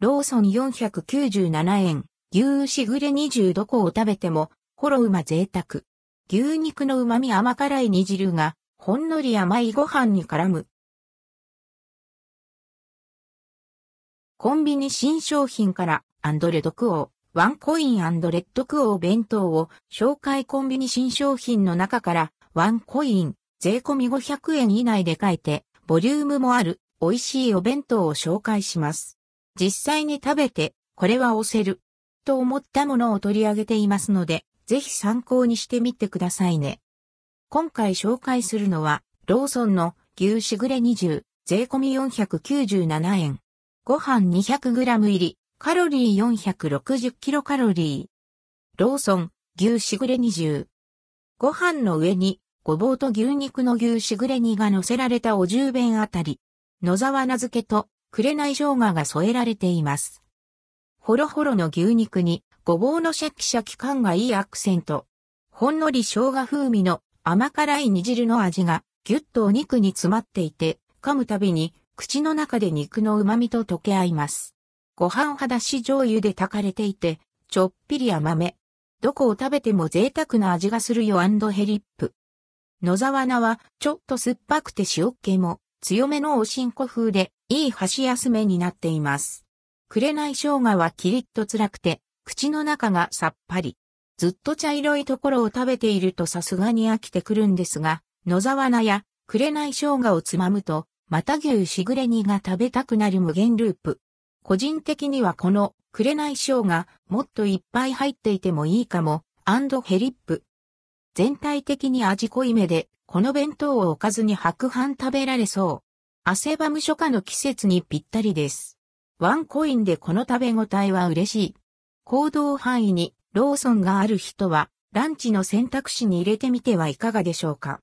ローソン497円。牛しぐれ煮重どこを食べても、ほろうま贅沢。牛肉の旨味甘辛い煮汁が、ほんのり甘いご飯に絡む。コンビニ新商品から、アンドレドクオー、ワンコインレッドクオー弁当を、紹介コンビニ新商品の中から、ワンコイン、税込み500円以内で買えて、ボリュームもある、美味しいお弁当を紹介します。実際に食べて、これは押せる、と思ったものを取り上げていますので、ぜひ参考にしてみてくださいね。今回紹介するのは、ローソンの牛しぐれ20、税込み497円。ご飯 200g 入り、カロリー460キロカロリー。ローソン、牛しぐれ20。ご飯の上に、ごぼうと牛肉の牛しぐれ煮が乗せられたお重弁あたり。野沢菜漬けと、紅生姜が添えられています。ほろほろの牛肉に、ごぼうのシャキシャキ感がいいアクセント。ほんのり生姜風味の甘辛い煮汁の味が、ぎゅっとお肉に詰まっていて、噛むたびに口の中で肉の旨味と溶け合います。ご飯肌し醤油で炊かれていて、ちょっぴり甘め。どこを食べても贅沢な味がするよヘリップ。野沢菜はちょっと酸っぱくて塩っ気も強めのおしんこ風でいい箸休めになっています。紅生姜はキリッと辛くて口の中がさっぱり。ずっと茶色いところを食べているとさすがに飽きてくるんですが、野沢菜や紅生姜をつまむとまた牛しぐれ煮が食べたくなる無限ループ。個人的にはこの、紅生姜、もっといっぱい入っていてもいいかも、アンドヘリップ。全体的に味濃いめで、この弁当をおかずに白飯食べられそう。汗ばむ初夏の季節にぴったりです。ワンコインでこの食べ応えは嬉しい。行動範囲にローソンがある人は、ランチの選択肢に入れてみてはいかがでしょうか。